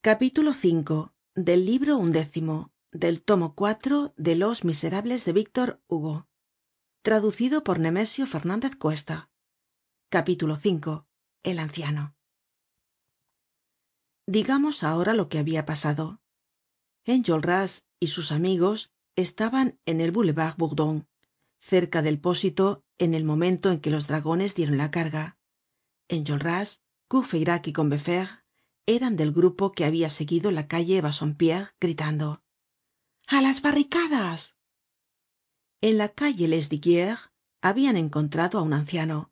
capítulo v del libro undécimo del tomo cuatro de los miserables de víctor hugo. Traducido por nemesio fernandez cuesta. Capítulo v el anciano. Digamos ahora lo que habia pasado. Enjolras y sus amigos estaban en el boulevard bourdon cerca del pósito en el momento en que los dragones dieron la carga. Enjolras courfeyrac y combeferre eran del grupo que habia seguido la calle bassompierre gritando a las barricadas en la calle lesdiguieres habian encontrado á un anciano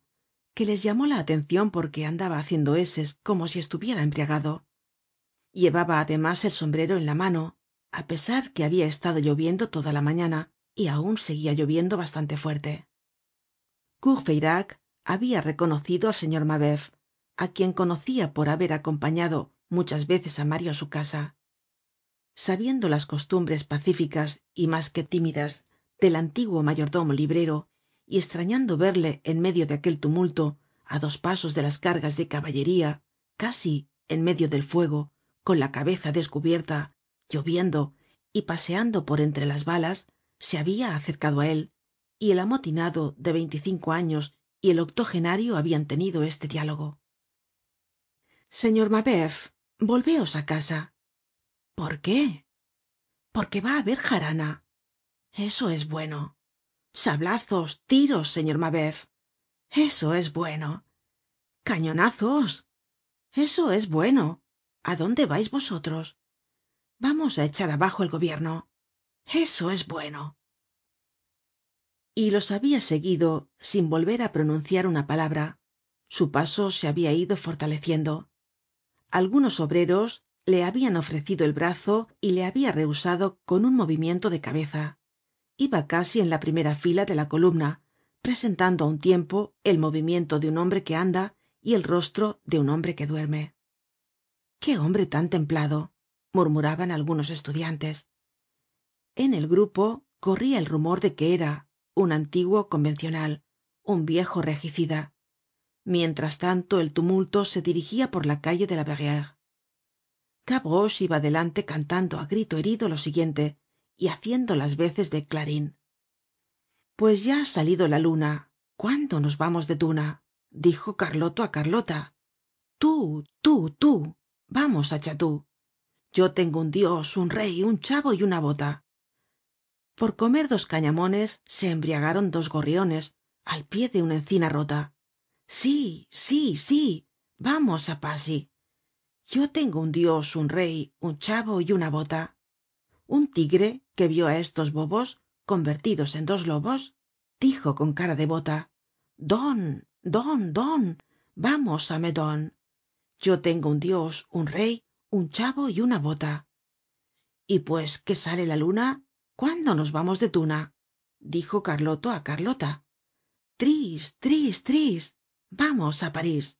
que les llamó la atencion porque andaba haciendo eses como si estuviera embriagado. Llevaba además el sombrero en la mano á pesar que habia estado lloviendo toda la mañana y aun seguia lloviendo bastante fuerte. Courfeyrac habia reconocido al señor mabeuf á quien conocia por haber acompañado muchas veces á mario á su casa. Sabiendo las costumbres pacíficas y mas que tímidas del antiguo mayordomo librero y estrañando verle en medio de aquel tumulto á dos pasos de las cargas de caballería casi en medio del fuego con la cabeza descubierta lloviendo y paseando por entre las balas se habia acercado á él y el amotinado de veinticinco años y el octogenario habian tenido este diálogo señor mabeuf volveos á casa. Por qué porque va á haber jarana. Eso es bueno. Sablazos tiros señor mabeuf eso es bueno. Cañonazos. Eso es bueno. A dónde vais vosotros vamos á echar abajo el gobierno. Eso es bueno. Y los habia seguido sin volver á pronunciar una palabra. Su paso se habia ido fortaleciendo algunos obreros le habian ofrecido el brazo y le habia rehusado con un movimiento de cabeza. Iba casi en la primera fila de la columna presentando á un tiempo el movimiento de un hombre que anda y el rostro de un hombre que duerme. Qué hombre tan templado murmuraban algunos estudiantes. En el grupo corria el rumor de que era un antiguo convencional un viejo regicida mientras tanto el tumulto se dirigia por la calle de la verrerie gavroche iba delante cantando á grito herido lo siguiente y haciendo las veces de clarin pues ya ha salido la luna. Cuándo nos vamos de tuna dijo carloto á carlota. Tú tú tú. Vamos á chatú yo tengo un dios un rey un chavo y una bota. Por comer dos cañamones se embriagaron dos gorriones al pie de una encina rota sí sí sí. Vamos á pasi yo tengo un dios un rey un chavo y una bota. Un tigre que vio á estos bobos convertidos en dos lobos dijo con cara de bota don don don vamos á medon yo tengo un dios un rey un chavo y una bota y pues que sale la luna cuándo nos vamos de tuna dijo carloto á carlota. Tris tris tris vamos á parís.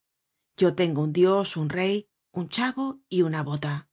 Yo tengo un dios un rey un chavo y una bota